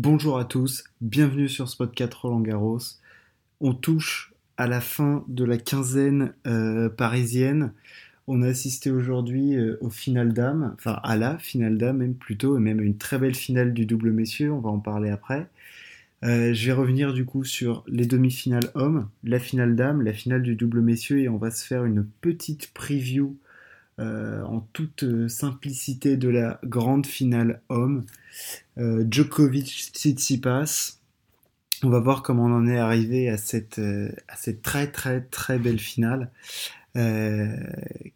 Bonjour à tous, bienvenue sur Spot 4 Roland Garros. On touche à la fin de la quinzaine euh, parisienne. On a assisté aujourd'hui euh, au final d'âme, enfin à la finale d'âme même plutôt, et même à une très belle finale du double messieurs, on va en parler après. Euh, je vais revenir du coup sur les demi-finales hommes, la finale d'âme, la finale du double messieurs, et on va se faire une petite preview en toute simplicité de la grande finale homme. Djokovic Tsitsipas, on va voir comment on en est arrivé à cette, euh, très très très belle finale euh,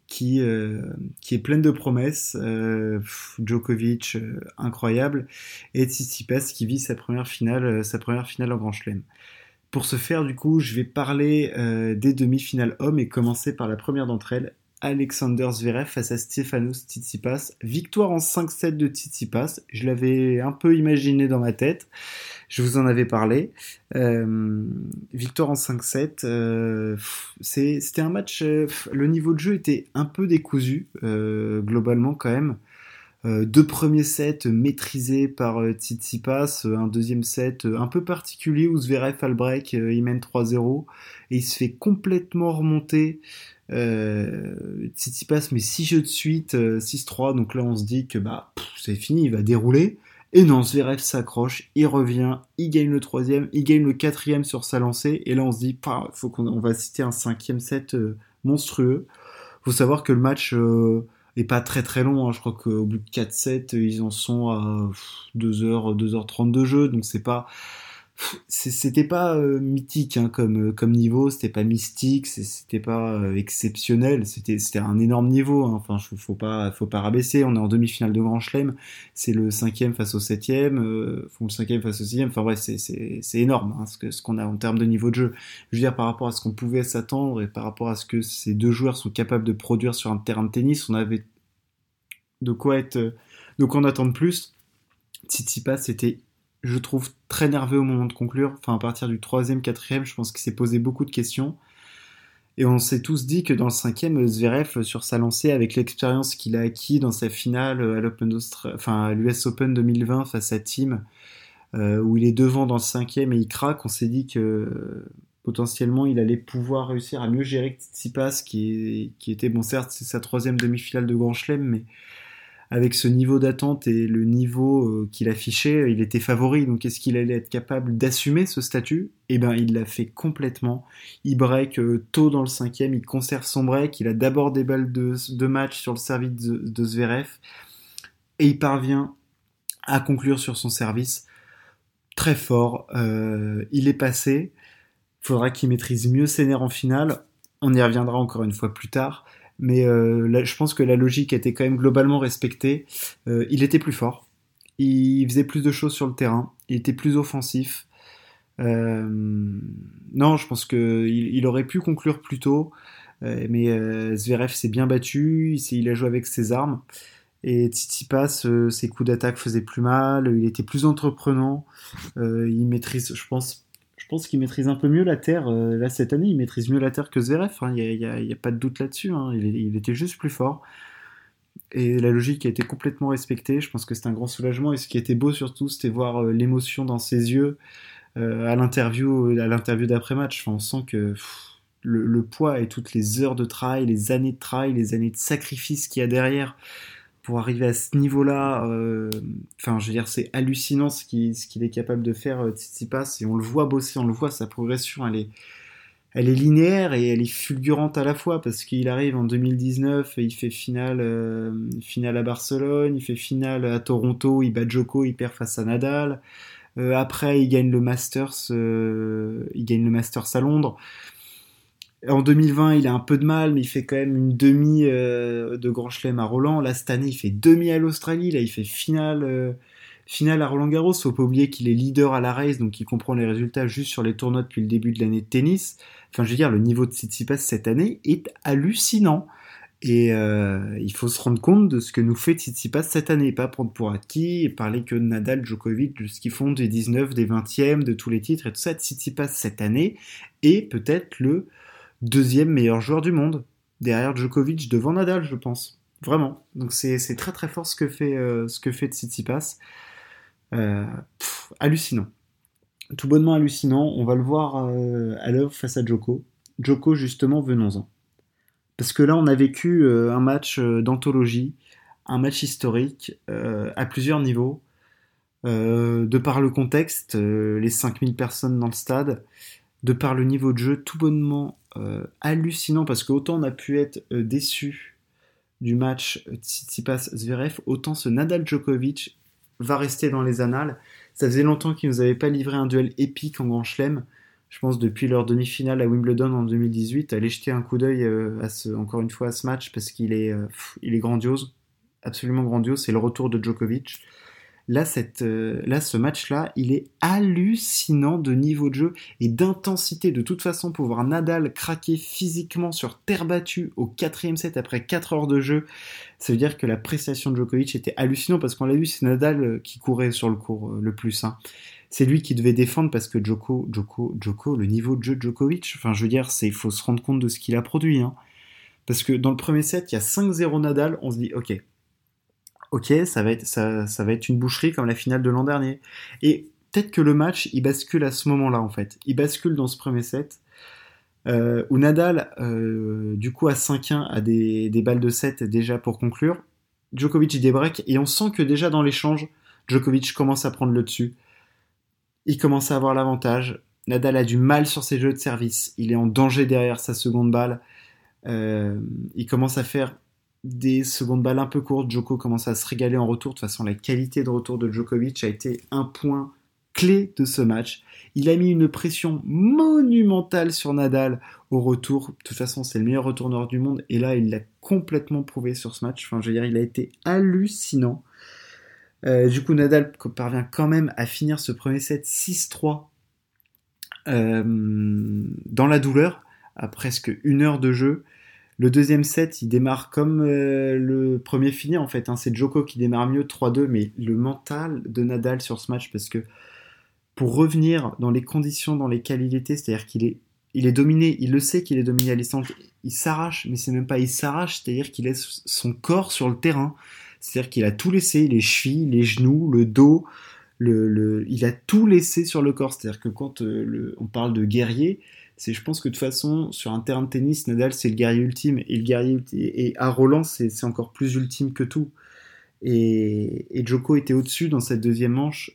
qui, euh, qui est pleine de promesses. Djokovic incroyable et Tsitsipas qui vit sa première finale, sa première finale en Grand Chelem. Pour ce faire, du coup, je vais parler des demi-finales hommes et commencer par la première d'entre elles, Alexander Zverev face à Stefanos Tsitsipas. Victoire en 5-7 de Tsitsipas. Je l'avais un peu imaginé dans ma tête. Je vous en avais parlé. Euh, victoire en 5-7. Euh, c'était un match. Euh, le niveau de jeu était un peu décousu, globalement quand même. deux premiers sets maîtrisés par Tsitsipas, un deuxième set un peu particulier où Zverev a il mène 3-0 et il se fait complètement remonter euh, Tsitsipas met 6 jeux de suite, 6-3, donc là on se dit que bah c'est fini, il va dérouler. Et non, Zverev s'accroche, il revient, il gagne le troisième, il gagne le quatrième sur sa lancée, et là on se dit, faut qu'on on va citer un cinquième set euh, monstrueux. Faut savoir que le match euh, est pas très très long, hein. je crois qu'au bout de 4 sets, ils en sont à 2h, 2h30 de jeu, donc c'est pas c'était pas euh, mythique hein, comme, euh, comme niveau, c'était pas mystique, c'était pas euh, exceptionnel, c'était un énorme niveau. Hein. Enfin, faut pas faut pas rabaisser. On est en demi-finale de Grand Chelem, c'est le cinquième face au septième, euh, le cinquième face au sixième. Enfin bref, c'est énorme hein, ce qu'on a en termes de niveau de jeu. Je veux dire par rapport à ce qu'on pouvait s'attendre et par rapport à ce que ces deux joueurs sont capables de produire sur un terrain de tennis, on avait de quoi être, de quoi en attendre plus. Tsitsipas, c'était je trouve, très nerveux au moment de conclure. Enfin, à partir du troisième, quatrième, je pense qu'il s'est posé beaucoup de questions. Et on s'est tous dit que dans le cinquième, Zverev, sur sa lancée, avec l'expérience qu'il a acquis dans sa finale à l'Open enfin, l'US Open 2020 face à Team, euh, où il est devant dans le cinquième et il craque, on s'est dit que potentiellement il allait pouvoir réussir à mieux gérer Tsitsipas, qui, qui était, bon certes, c'est sa troisième demi-finale de Grand Chelem, mais avec ce niveau d'attente et le niveau euh, qu'il affichait, il était favori. Donc est-ce qu'il allait être capable d'assumer ce statut? Eh bien, il l'a fait complètement. Il break euh, tôt dans le cinquième, il conserve son break. Il a d'abord des balles de, match sur le service de, Zverev et il parvient à conclure sur son service très fort. Euh, il est passé. Il faudra qu'il maîtrise mieux ses nerfs en finale. On y reviendra encore une fois plus tard mais euh, je pense que la logique était quand même globalement respectée. Euh, il était plus fort, il faisait plus de choses sur le terrain, il était plus offensif. Euh, non, je pense qu'il il aurait pu conclure plus tôt, mais Zverev s'est bien battu, il, il, a joué avec ses armes. Et Tsitsipas, ses coups d'attaque faisaient plus mal, il était plus entreprenant, il maîtrise, je pense, je pense qu'il maîtrise un peu mieux la Terre. Euh, là, cette année, il maîtrise mieux la Terre que Zverev. Hein. Il n'y a, pas de doute là-dessus. Hein. Il, était juste plus fort. Et la logique a été complètement respectée. Je pense que c'est un grand soulagement. Et ce qui était beau surtout, c'était voir euh, l'émotion dans ses yeux euh, à l'interview, à l'interview d'après-match. on sent que le, le, poids et toutes les heures de travail, les années de travail, les années de sacrifice qu'il y a derrière pour arriver à ce niveau-là, euh, enfin, je veux dire, c'est hallucinant ce qu'il est capable de faire, euh, Tsitsipas, et on le voit bosser, on le voit, sa progression, elle est, elle est linéaire et elle est fulgurante à la fois, parce qu'il arrive en 2019, il fait finale, euh, finale à Barcelone, il fait finale à Toronto, il bat Joko, il perd face à Nadal, après il gagne le Masters, il gagne le Masters à Londres, en 2020, il a un peu de mal, mais il fait quand même une demi euh, de Grand Chelem à Roland. Là, cette année, il fait demi à l'Australie. Là, il fait finale, euh, finale à Roland Garros. Faut pas oublier qu'il est leader à la race, donc il comprend les résultats juste sur les tournois depuis le début de l'année de tennis. Enfin, je veux dire, le niveau de Tsitsipas cette année est hallucinant. Et euh, il faut se rendre compte de ce que nous fait Tsitsipas cette année, pas prendre pour acquis et parler que Nadal, Djokovic, de ce qu'ils font des 19, des 20e, de tous les titres et tout ça. Tsitsipas cette année est peut-être le deuxième meilleur joueur du monde, derrière Djokovic, devant Nadal, je pense. Vraiment. Donc c'est très très fort ce que fait, euh, fait Tsitsipas. Euh, hallucinant. Tout bonnement hallucinant. On va le voir à l'œuvre face à Joko. Joko, justement, venons-en. Parce que là, on a vécu un match d'anthologie, un match historique à plusieurs niveaux. de par le contexte, les 5000 personnes dans le stade, de par le niveau de jeu tout bonnement euh, hallucinant parce qu'autant on a pu être euh, déçu du match Tsitsipas-Zverev, autant ce Nadal-Djokovic va rester dans les annales. Ça faisait longtemps qu'ils nous avaient pas livré un duel épique en Grand Chelem. Je pense depuis leur demi-finale à Wimbledon en 2018. Allez jeter un coup d'œil euh, encore une fois à ce match parce qu'il est, est grandiose, absolument grandiose. C'est le retour de Djokovic. Euh, là ce match-là, il est hallucinant de niveau de jeu et d'intensité. De toute façon, pour voir Nadal craquer physiquement sur terre battue au quatrième set après 4 heures de jeu, ça veut dire que la prestation de Djokovic était hallucinante parce qu'on l'a vu, c'est Nadal euh, qui courait sur le cours euh, le plus. Hein. C'est lui qui devait défendre parce que Djoko, Djoko, Djoko, le niveau de jeu de Djokovic, enfin je veux dire, il faut se rendre compte de ce qu'il a produit. Hein. Parce que dans le premier set, il y a 5-0 Nadal, on se dit, ok, ok, ça va être, une boucherie comme la finale de l'an dernier. Et peut-être que le match, il bascule à ce moment-là, en fait. Il bascule dans ce premier set, euh, où Nadal, euh, du coup, à 5-1, a des, balles de 7 déjà pour conclure. Djokovic, il débreak, et on sent que déjà dans l'échange, Djokovic commence à prendre le dessus. Il commence à avoir l'avantage. Nadal a du mal sur ses jeux de service. Il est en danger derrière sa seconde balle. Euh, il commence à faire des secondes balles un peu courtes, Djoko commence à se régaler en retour. De toute façon, la qualité de retour de Djokovic a été un point clé de ce match. Il a mis une pression monumentale sur Nadal au retour. De toute façon, c'est le meilleur retourneur du monde. Et là, il l'a complètement prouvé sur ce match. Enfin, je veux dire, il a été hallucinant. Euh, du coup, Nadal parvient quand même à finir ce premier set 6-3 euh, dans la douleur, à presque une heure de jeu. Le deuxième set, il démarre comme euh, le premier fini en fait. Hein. C'est Joko qui démarre mieux 3-2, mais le mental de Nadal sur ce match, parce que pour revenir dans les conditions dans lesquelles il était, c'est-à-dire qu'il est, il est dominé, il le sait qu'il est dominé à distance, il s'arrache, mais c'est même pas il s'arrache, c'est-à-dire qu'il laisse son corps sur le terrain. C'est-à-dire qu'il a tout laissé, les chevilles, les genoux, le dos, le, il a tout laissé sur le corps. C'est-à-dire que quand euh, on parle de guerrier, c'est je pense que de toute façon sur un terrain de tennis Nadal c'est le guerrier ultime et le à Roland c'est encore plus ultime que tout et, et Joko était au-dessus dans cette deuxième manche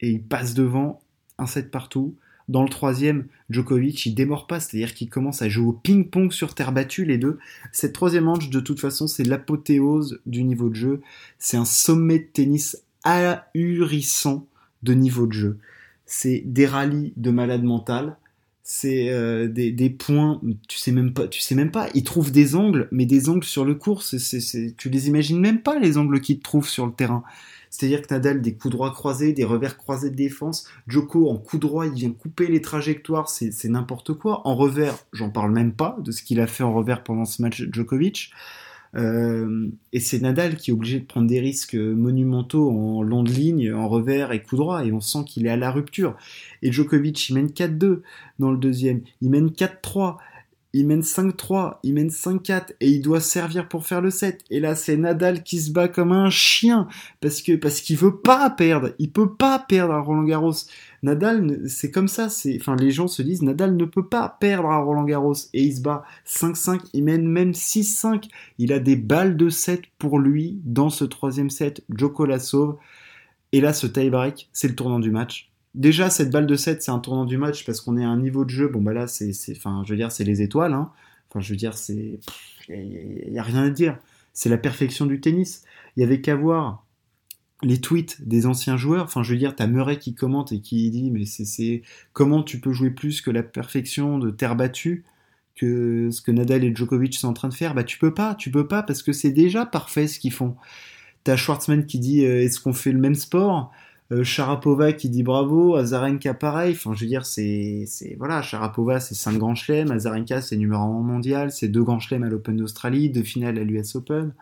et il passe devant un set partout dans le troisième, Djokovic, il démord pas, c'est-à-dire qu'il commence à jouer au ping-pong sur terre battue, les deux. Cette troisième manche, de toute façon, c'est l'apothéose du niveau de jeu. C'est un sommet de tennis ahurissant de niveau de jeu. C'est des rallyes de malade mental c'est euh, des, des, points, tu sais même pas, tu sais même pas. Ils trouvent des angles, mais des angles sur le cours, c'est, c'est, tu les imagines même pas les angles qu'ils trouvent sur le terrain. C'est-à-dire que Nadal des coups droits croisés, des revers croisés de défense, Joko en coup droit, il vient couper les trajectoires, c'est, c'est n'importe quoi. En revers, j'en parle même pas de ce qu'il a fait en revers pendant ce match Djokovic. Euh, et c'est Nadal qui est obligé de prendre des risques monumentaux en long de ligne, en revers et coup droit, et on sent qu'il est à la rupture. Et Djokovic, il mène 4-2 dans le deuxième, il mène 4-3, il mène 5-3, il mène 5-4 et il doit servir pour faire le 7. Et là, c'est Nadal qui se bat comme un chien parce que parce qu'il veut pas perdre, il peut pas perdre à Roland Garros. Nadal, c'est comme ça, enfin les gens se disent Nadal ne peut pas perdre à Roland Garros et il se bat 5-5, il mène même 6-5. Il a des balles de 7 pour lui dans ce troisième set. Djoko la sauve. Et là, ce tie-break, c'est le tournant du match déjà cette balle de 7 c'est un tournant du match parce qu'on est à un niveau de jeu. Bon bah là c'est enfin je veux dire c'est les étoiles hein. enfin je veux dire c'est il y, a rien à dire. C'est la perfection du tennis. Il y avait qu'à voir les tweets des anciens joueurs. Enfin je veux dire t'as Murray qui commente et qui dit mais c'est comment tu peux jouer plus que la perfection de terre battue que ce que Nadal et Djokovic sont en train de faire? Bah tu peux pas. Tu peux pas parce que c'est déjà parfait ce qu'ils font. T'as Schwartzman qui dit euh, est-ce qu'on fait le même sport? Sharapova qui dit bravo, Azarenka pareil. Enfin, je veux dire, c'est, c'est voilà, Sharapova c'est 5 grands chelems, Azarenka c'est numéro 1 mondial, c'est deux grands chelems à l'Open d'Australie, deux finales à l'US Open.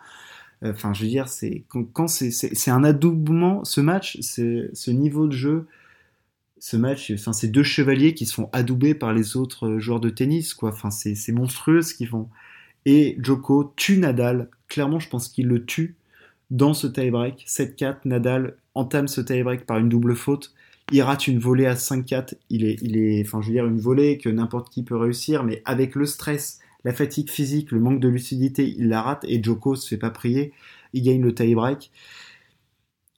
Euh, enfin, je veux dire, c'est quand, c'est, c'est, un adoubement. Ce match, ce niveau de jeu, ce match, enfin, c'est deux chevaliers qui se font adouber par les autres joueurs de tennis, quoi. Enfin, c'est, c'est monstrueux ce qu'ils font. Et Joko tue Nadal. Clairement, je pense qu'il le tue dans ce tie-break. 7-4, Nadal entame ce tie-break par une double faute. il rate une volée à 5-4, il est, il est, enfin je veux dire une volée que n'importe qui peut réussir, mais avec le stress, la fatigue physique, le manque de lucidité, il la rate et Joko se fait pas prier, il gagne le tie-break.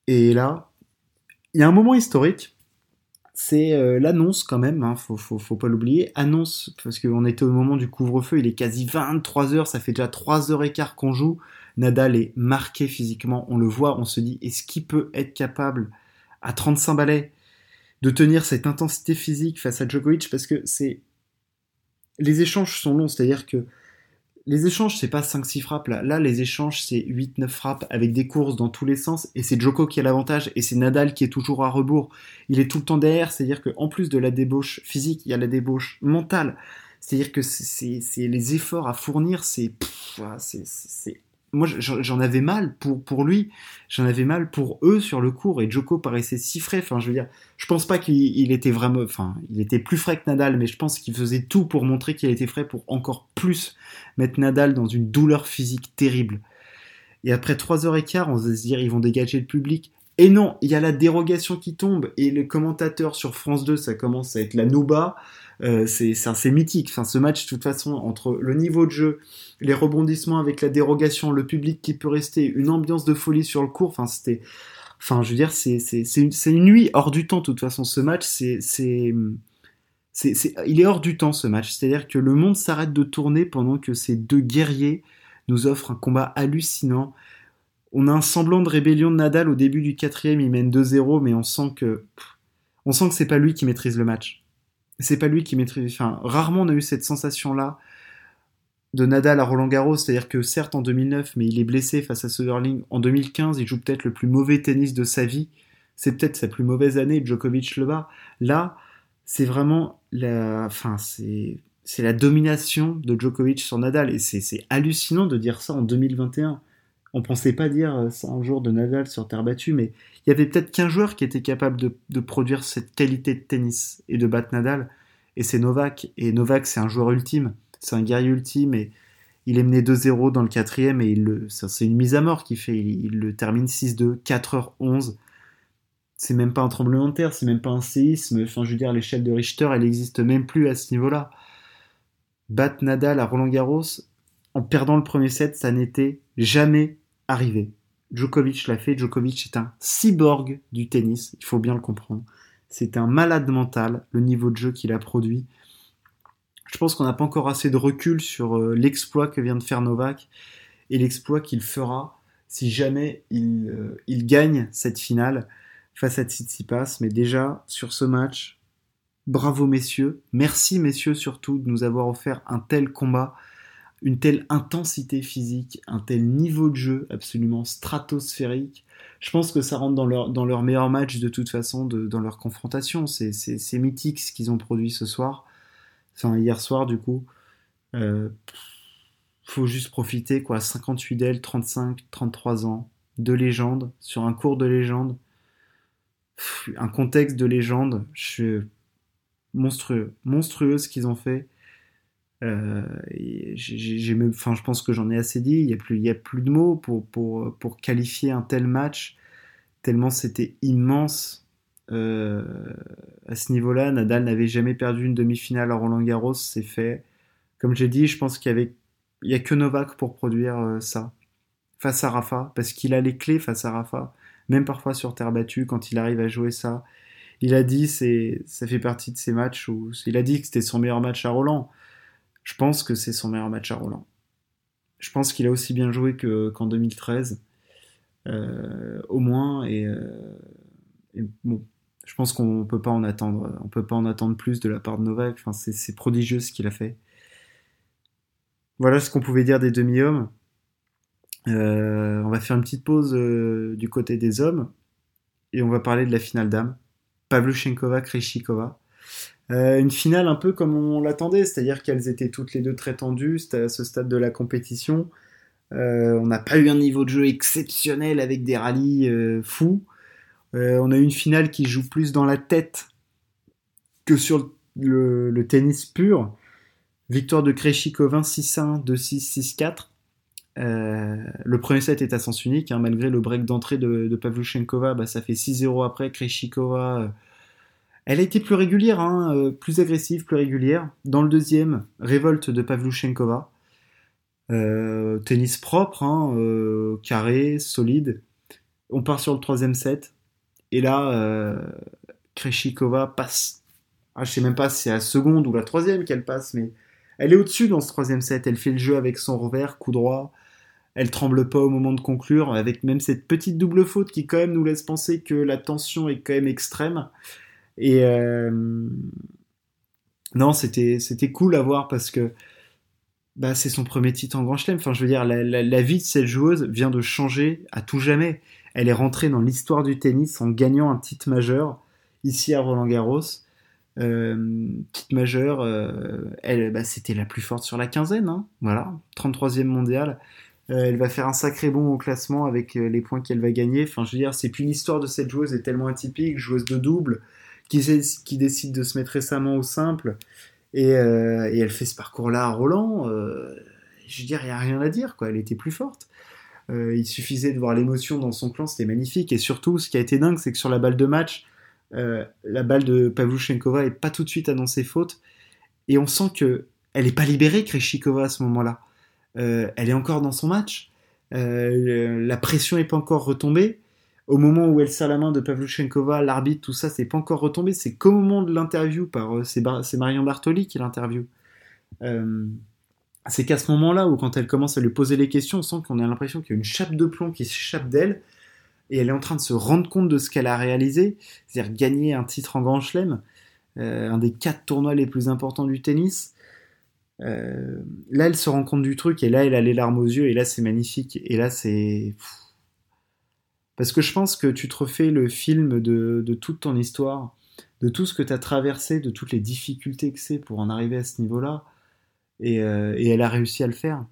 Et là, il y a un moment historique, c'est euh, l'annonce quand même, hein, faut, faut, faut, pas l'oublier, annonce, parce qu'on était au moment du couvre-feu, il est quasi 23h, ça fait déjà 3h15 qu'on joue, Nadal est marqué physiquement, on le voit, on se dit, est-ce qu'il peut être capable, à 35 balais, de tenir cette intensité physique face à Djokovic, parce que c'est... Les échanges sont longs, c'est-à-dire que les échanges, c'est pas 5-6 frappes là. Là, les échanges, c'est 8-9 frappes avec des courses dans tous les sens. Et c'est Joko qui a l'avantage et c'est Nadal qui est toujours à rebours. Il est tout le temps derrière. C'est-à-dire qu'en plus de la débauche physique, il y a la débauche mentale. C'est-à-dire que c'est les efforts à fournir, c'est moi j'en avais mal pour, lui, j'en avais mal pour eux sur le cours et Joko paraissait si frais. Enfin, je veux pense pas qu'il était vraiment, enfin, il était plus frais que Nadal, mais je pense qu'il faisait tout pour montrer qu'il était frais pour encore plus mettre Nadal dans une douleur physique terrible. Et après 3h15, on va se dire, ils vont dégager le public. Et non, il y a la dérogation qui tombe et le commentateur sur France 2, ça commence à être la Nouba. Euh, c'est mythique. Ce match, de toute façon, entre le niveau de jeu, les rebondissements avec la dérogation, le public qui peut rester, une ambiance de folie sur le court. Enfin, c'était, enfin, je veux c'est une, nuit hors du temps. Toute façon, ce match, c'est, il est hors du temps ce match. C'est-à-dire que le monde s'arrête de tourner pendant que ces deux guerriers nous offrent un combat hallucinant. On a un semblant de rébellion de Nadal au début du quatrième, il mène 2-0, mais on sent que, on sent que c'est pas lui qui maîtrise le match c'est pas lui qui maîtrise. Enfin, rarement on a eu cette sensation-là de Nadal à Roland Garros, c'est-à-dire que certes en 2009, mais il est blessé face à Söderling. En 2015, il joue peut-être le plus mauvais tennis de sa vie. C'est peut-être sa plus mauvaise année. Djokovic le bat. Là, c'est vraiment la, enfin, c'est, c'est la domination de Djokovic sur Nadal et c'est hallucinant de dire ça en 2021. On pensait pas dire un jour de Nadal sur terre battue, mais il y avait peut-être qu'un joueur qui était capable de, produire cette qualité de tennis et de battre Nadal, et c'est Novak. Et Novak, c'est un joueur ultime, c'est un guerrier ultime, et il est mené 2-0 dans le quatrième, et c'est une mise à mort qu'il fait. Il, le termine 6-2, 4h11. C'est même pas un tremblement de terre, c'est même pas un séisme. Enfin, je veux dire, l'échelle de Richter, elle n'existe même plus à ce niveau-là. Battre Nadal à Roland Garros, en perdant le premier set, ça n'était jamais arrivé. Djokovic l'a fait. Djokovic est un cyborg du tennis, il faut bien le comprendre. C'est un malade mental, le niveau de jeu qu'il a produit. Je pense qu'on n'a pas encore assez de recul sur euh, l'exploit que vient de faire Novak et l'exploit qu'il fera si jamais il, euh, il, gagne cette finale face à Tsitsipas. Mais déjà, sur ce match, bravo messieurs. Merci messieurs surtout de nous avoir offert un tel combat une telle intensité physique, un tel niveau de jeu absolument stratosphérique. Je pense que ça rentre dans leur, dans leur meilleur match de toute façon, dans leur confrontation. C'est mythique ce qu'ils ont produit ce soir, enfin hier soir du coup. Euh, faut juste profiter quoi, 58 d'elle, 35, 33 ans, de légende, sur un cours de légende, un contexte de légende, je monstrueux, monstrueux ce qu'ils ont fait. Euh, je pense que j'en ai assez dit. Il n'y a, plus, de mots pour, qualifier un tel match, tellement c'était immense. Euh, à ce niveau-là, Nadal n'avait jamais perdu une demi-finale à Roland Garros, c'est fait. Comme j'ai dit, je pense qu'il y a que Novak pour produire euh, ça face à Rafa, parce qu'il a les clés face à Rafa, même parfois sur terre battue quand il arrive à jouer ça. Il a dit, c'est, ça fait partie de ces matchs il a dit que c'était son meilleur match à Roland je pense que c'est son meilleur match à Roland. Je pense qu'il a aussi bien joué qu'en 2013, euh, au moins, euh, et, bon, je pense qu'on peut pas en attendre, on peut pas en attendre plus de la part de Novak. Enfin, c'est prodigieux ce qu'il a fait. Voilà ce qu'on pouvait dire des demi-hommes. Euh, on va faire une petite pause du côté des hommes et on va parler de la finale d'âme. Pavluchenkova, Kreshikova. Euh, une finale un peu comme on l'attendait, c'est-à-dire qu'elles étaient toutes les deux très tendues à ce stade de la compétition. Euh, on n'a pas eu un niveau de jeu exceptionnel avec des rallyes euh, fous. on a eu une finale qui joue plus dans la tête que sur le, tennis pur. Victoire de Kreshikova 6-1, 2-6, 6-4. le premier set est à sens unique, hein, malgré le break d'entrée de, de Pavluchenkova, bah, ça fait 6-0 après. Kreshikova Elle a été plus régulière, hein, plus agressive, plus régulière. Dans le deuxième, révolte de Pavluchenkova. tennis propre, hein, carré, solide. On part sur le troisième set. Et là, Kreshikova passe. Ah, je sais même pas si c'est la seconde ou la troisième qu'elle passe, mais elle est au-dessus dans ce troisième set. Elle fait le jeu avec son revers, coup droit. Elle tremble pas au moment de conclure, avec même cette petite double faute qui quand même nous laisse penser que la tension est quand même extrême. Et euh, non, c'était c'était cool à voir parce que bah, c'est son premier titre en Grand Chelem. Enfin, je veux dire, la, vie de cette joueuse vient de changer à tout jamais. Elle est rentrée dans l'histoire du tennis en gagnant un titre majeur ici à Roland Garros. Euh, titre majeur, euh, elle, bah, c'était la plus forte sur la quinzaine, hein, voilà, 33e mondiale. Elle va faire un sacré bond au classement avec les points qu'elle va gagner. Enfin, je veux dire, c'est plus l'histoire de cette joueuse est tellement atypique, joueuse de double, qui, décide de se mettre récemment au simple, et, et elle fait ce parcours-là à Roland. je veux dire, il n'y a rien à dire, quoi. Elle était plus forte. il suffisait de voir l'émotion dans son clan, c'était magnifique. Et surtout, ce qui a été dingue, c'est que sur la balle de match, euh, la balle de Pavluchenkova est pas tout de suite annoncée faute. Et on sent que elle n'est pas libérée, Kreshikova, à ce moment-là. Euh, elle est encore dans son match. Euh, la pression n'est pas encore retombée. Au moment où elle serre la main de Pavluchenkova, l'arbitre, tout ça, c'est pas encore retombé. C'est qu'au moment de l'interview par c'est, Marion Bartoli qui l'interview. c'est qu'à ce moment-là où quand elle commence à lui poser les questions, on sent qu'on a l'impression qu'il y a une chape de plomb qui s'échappe d'elle et elle est en train de se rendre compte de ce qu'elle a réalisé, c'est-à-dire gagner un titre en Grand Chelem, euh, un des quatre tournois les plus importants du tennis. Euh, là, elle se rend compte du truc et là, elle a les larmes aux yeux et là, c'est magnifique. Et là, c'est parce que je pense que tu te refais le film de, toute ton histoire, de tout ce que tu as traversé, de toutes les difficultés que c'est pour en arriver à ce niveau-là. Et, euh, et, elle a réussi à le faire.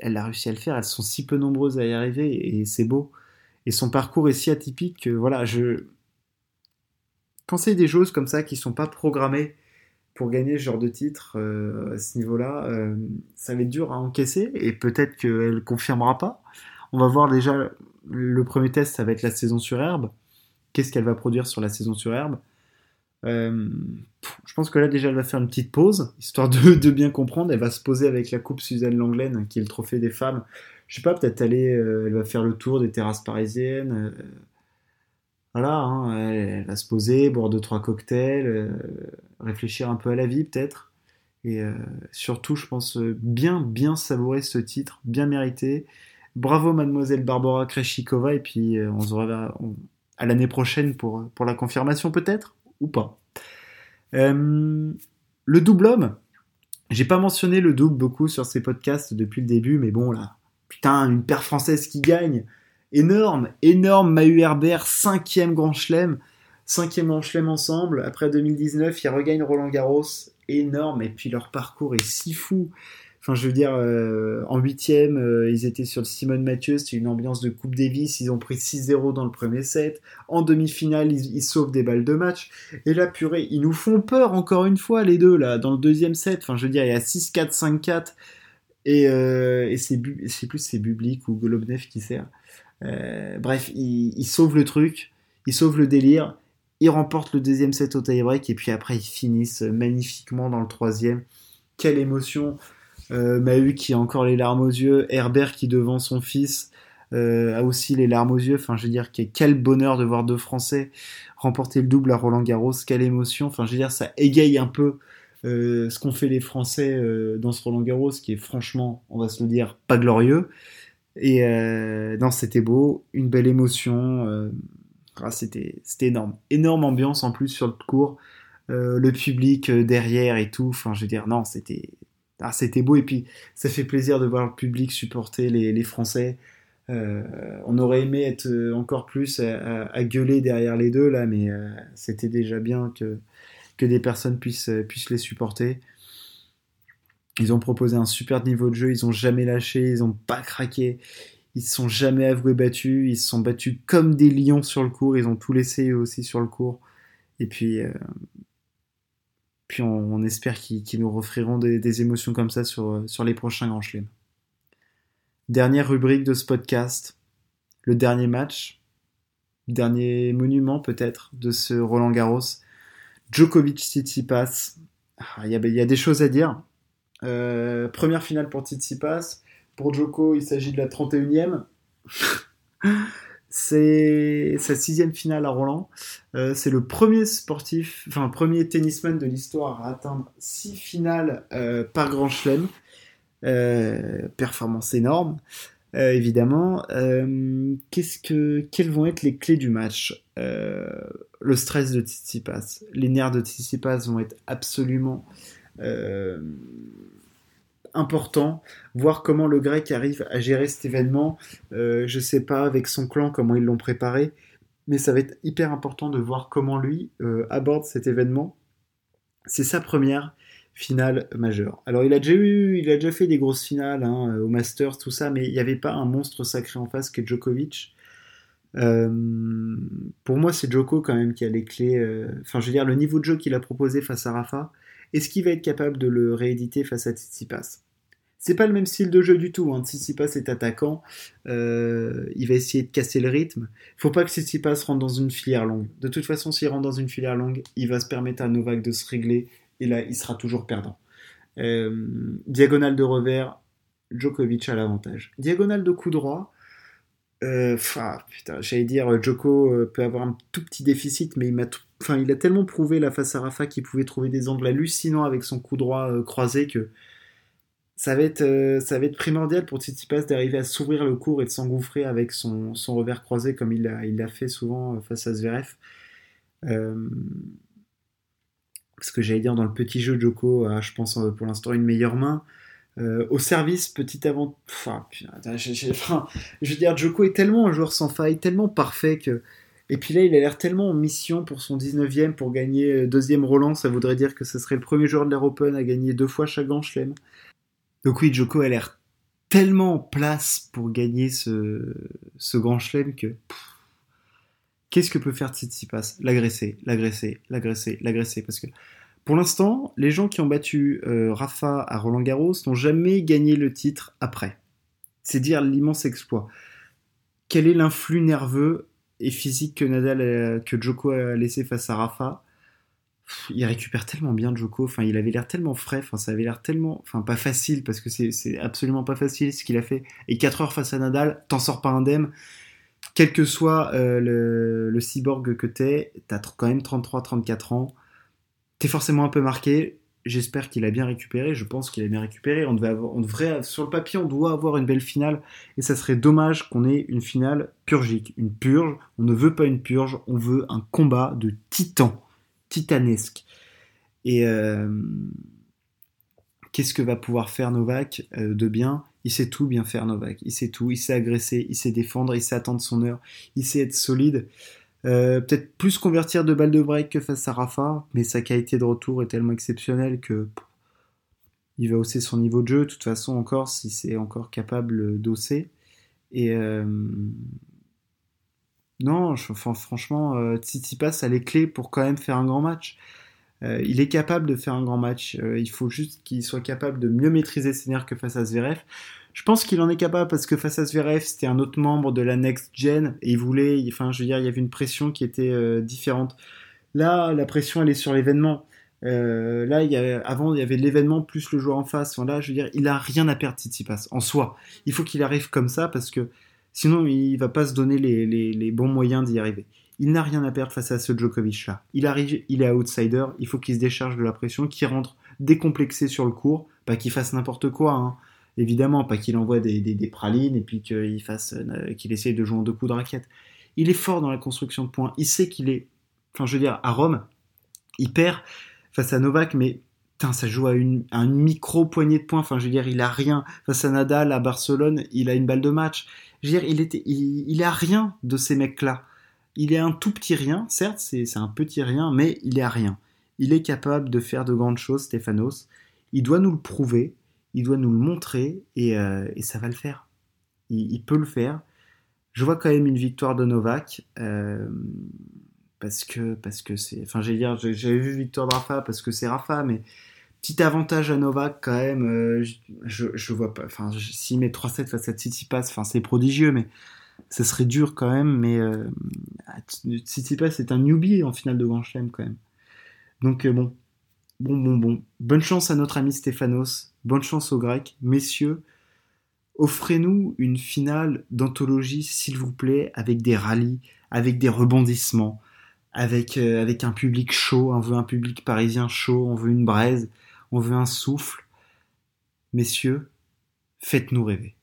Elle a réussi à le faire. Elles sont si peu nombreuses à y arriver et c'est beau. Et son parcours est si atypique que voilà, je. Quand c'est des choses comme ça qui sont pas programmées pour gagner ce genre de titre euh, à ce niveau-là, euh, ça va être dur à encaisser et peut-être qu'elle confirmera pas. On va voir déjà le premier test, ça va être la saison sur herbe. Qu'est-ce qu'elle va produire sur la saison sur herbe? Euh, Je pense que là déjà elle va faire une petite pause histoire de, bien comprendre. Elle va se poser avec la coupe Suzanne Langlaine qui est le trophée des femmes je sais pas, peut-être aller, euh, elle va faire le tour des terrasses parisiennes. Euh, voilà, hein, elle, va se poser, boire deux trois cocktails, réfléchir un peu à la vie peut-être, et surtout, je pense bien bien savourer ce titre, bien mérité. Bravo Mademoiselle Barbara Kreshikova, et puis on se reverra à l'année prochaine pour pour la confirmation peut-être ou pas. le double homme. J'ai pas mentionné le double beaucoup sur ces podcasts depuis le début, mais bon là, Putain, une paire française qui gagne. Énorme, énorme. Mahu Herbert, cinquième Grand Chelem. Cinquième Grand Chelem ensemble. Après 2019, ils regagnent Roland Garros. Énorme. Et puis leur parcours est si fou. Enfin, je veux dire, euh, en huitième, euh, ils étaient sur le Simone Mathieu, c'était une ambiance de Coupe Davis, ils ont pris 6-0 dans le premier set. En demi-finale, ils, ils, sauvent des balles de match. Et là, purée, ils nous font peur encore une fois, les deux, là, dans le deuxième set. Enfin, je veux dire, il y a 6-4, 5-4. Et, euh, et c'est plus c'est Bublik ou Golobnev qui sert. Bref, il, il, sauve le truc, il sauve le délire, il remporte le deuxième set au tie-break et puis après ils finissent magnifiquement dans le troisième. Quelle émotion Mahu qui a encore les larmes aux yeux, Herbert qui devant son fils euh, a aussi les larmes aux yeux. Enfin, je veux dire, quel bonheur de voir deux Français remporter le double à Roland Garros, quelle émotion. Enfin, je veux dire, ça égaye un peu euh, ce qu'ont fait les Français euh, dans ce Roland Garros, qui est franchement, on va se le dire, pas glorieux. Et euh, non, c'était beau, une belle émotion. Ah, c'était énorme. Énorme ambiance en plus sur le cours. le public derrière et tout. Enfin, je veux dire, non, c'était, ah, c'était beau. Et puis, ça fait plaisir de voir le public supporter les, Français. on aurait aimé être encore plus à, gueuler derrière les deux là, mais c'était déjà bien que des personnes puissent, euh, les supporter. Ils ont proposé un super niveau de jeu, ils ont jamais lâché, ils ont pas craqué, ils se sont jamais avoués battus, ils se sont battus comme des lions sur le cours, ils ont tout laissé eux aussi sur le cours. Et puis, euh, puis on, espère qu'ils nous offriront des, émotions comme ça sur, sur les prochains grands chelems. Dernière rubrique de ce podcast, le dernier match, dernier monument peut-être de ce Roland Garros Djokovic Tsitsipas. Ah, il y, a, des choses à dire. Euh, première finale pour Tsitsipas. Pour Djoko, il s'agit de la 31e. c'est sa sixième finale à Roland. Euh, c'est le premier sportif, enfin premier tennisman de l'histoire à atteindre six finales euh, par Grand Chelem. performance énorme. Euh, évidemment. Euh, qu'est-ce que, quelles vont être les clés du match? Euh, Le stress de Tsitsipas, les nerfs de Tsitsipas vont être absolument importants. Voir comment le Grec arrive à gérer cet événement. je sais pas avec son clan comment ils l'ont préparé, mais ça va être hyper important de voir comment lui aborde cet événement. C'est sa première finale majeure. Alors il a déjà eu, il a déjà fait des grosses finales hein, au Masters, tout ça, mais il n'y avait pas un monstre sacré en face que Djokovic. Euh, pour moi, c'est Djoko quand même qui a les clés. Euh, enfin, je veux dire, le niveau de jeu qu'il a proposé face à Rafa, est-ce qu'il va être capable de le rééditer face à Tsitsipas? C'est pas le même style de jeu du tout. Hein. Tsitsipas est attaquant, euh, il va essayer de casser le rythme. Faut pas que Tsitsipas rentre dans une filière longue. De toute façon, s'il rentre dans une filière longue, il va se permettre à Novak de se régler et là, il sera toujours perdant. Euh, diagonale de revers, Djokovic a l'avantage. Diagonale de coup droit, euh, j'allais dire, Djoko euh, peut avoir un tout petit déficit, mais il, a tellement prouvé la face à Rafa qu'il pouvait trouver des angles hallucinants avec son coup droit croisé que ça va, être, primordial pour Tsitsipas d'arriver à s'ouvrir le cours et de s'engouffrer avec son, revers croisé comme il l'a fait souvent face à Zverev. Ce que j'allais dire dans le petit jeu Joko a, je pense, euh, pour l'instant une meilleure main. Euh, au service, petit avant. Enfin, je veux dire, Joko est tellement un joueur sans faille, tellement parfait que. Et puis là, il a l'air tellement en mission pour son 19e, pour gagner euh, deuxième Roland. Ça voudrait dire que ce serait le premier joueur de l'Air Open à gagner deux fois chaque Grand Chelem. Donc oui, Joko a l'air tellement en place pour gagner ce, ce Grand Chelem que. Qu'est-ce que peut faire Tsitsipas? L'agresser, l'agresser, l'agresser, l'agresser. Parce que pour l'instant, les gens qui ont battu euh, Rafa à Roland Garros n'ont jamais gagné le titre après. C'est dire l'immense exploit. Quel est l'influx nerveux et physique que Nadal, que Djoko a laissé face à Rafa? Il récupère tellement bien Djoko, enfin il avait l'air tellement frais, enfin ça avait l'air tellement, enfin pas facile parce que c'est absolument pas facile ce qu'il a fait. Et 4 heures face à Nadal, t'en sors pas indemne quel que soit euh, le, cyborg que t'es, t'as quand même 33-34 ans, t'es forcément un peu marqué. J'espère qu'il a bien récupéré. Je pense qu'il a bien récupéré. On, sur le papier, on doit avoir une belle finale. Et ça serait dommage qu'on ait une finale purgique. Une purge. On ne veut pas une purge. On veut un combat de titan. Titanesque. Et euh, qu'est-ce que va pouvoir faire Novak euh, de bien? Il sait tout bien faire Novak, il sait tout, il sait agresser, il sait défendre, il sait attendre son heure, il sait être solide. Euh, peut-être plus convertir de balles de break que face à Rafa, mais sa qualité de retour est tellement exceptionnelle que il va hausser son niveau de jeu. De toute façon, encore si c'est encore capable d'hausser. Et euh, non, franchement, euh, Tsitsipas a les clés pour quand même faire un grand match. Euh, il est capable de faire un grand match. Il faut juste qu'il soit capable de mieux maîtriser ses nerfs que face à Zverev. Je pense qu'il en est capable parce que face à Zverev, c'était un autre membre de la next gen et il voulait, enfin, je veux dire, il y avait une pression qui était euh, différente. Là, la pression, elle est sur l'événement. là, il y avant, il y avait l'événement plus le joueur en face. là, je veux dire, il a rien à perdre Tsitsipas en soi. Il faut qu'il arrive comme ça parce que sinon, il va pas se donner les bons moyens d'y arriver. Il n'a rien à perdre face à ce Djokovic-là. Il arrive, il est outsider, il faut qu'il se décharge de la pression, qu'il rentre décomplexé sur le court, pas qu'il fasse n'importe quoi, hein. Évidemment, pas qu'il envoie des, pralines et puis qu'il fasse, euh, qu'il essaye de jouer en deux coups de raquette. Il est fort dans la construction de points. Il sait qu'il est, enfin, je veux dire, à Rome, il perd face à Novak, mais ça joue à une, micro poignée de points. Enfin, je veux dire, il a rien face à Nadal à Barcelone. Il a une balle de match. Je veux dire, il était, il, il a rien de ces mecs-là. Il est un tout petit rien, certes, c'est un petit rien, mais il est rien. Il est capable de faire de grandes choses, Stéphanos. Il doit nous le prouver, il doit nous le montrer, et, euh, ça va le faire. Il, peut le faire. Je vois quand même une victoire de Novak, euh, parce que parce que c'est. Enfin, j'allais dire, j'avais vu victoire de Rafa parce que c'est Rafa, mais petit avantage à Novak quand même. Euh, je, vois pas. Enfin, s'il met 3-7 face à Tsitsipas, enfin, c'est prodigieux, mais ça serait dur quand même, mais euh, Tsitsipas est un newbie en finale de Grand Chelem quand même. Donc bon, bon, bon, bon. Bonne chance à notre ami Stéphanos, bonne chance aux Grecs. Messieurs, offrez-nous une finale d'anthologie, s'il vous plaît, avec des rallyes, avec des rebondissements, avec, avec un public chaud. On veut un public parisien chaud, on veut une braise, on veut un souffle. Messieurs, faites-nous rêver.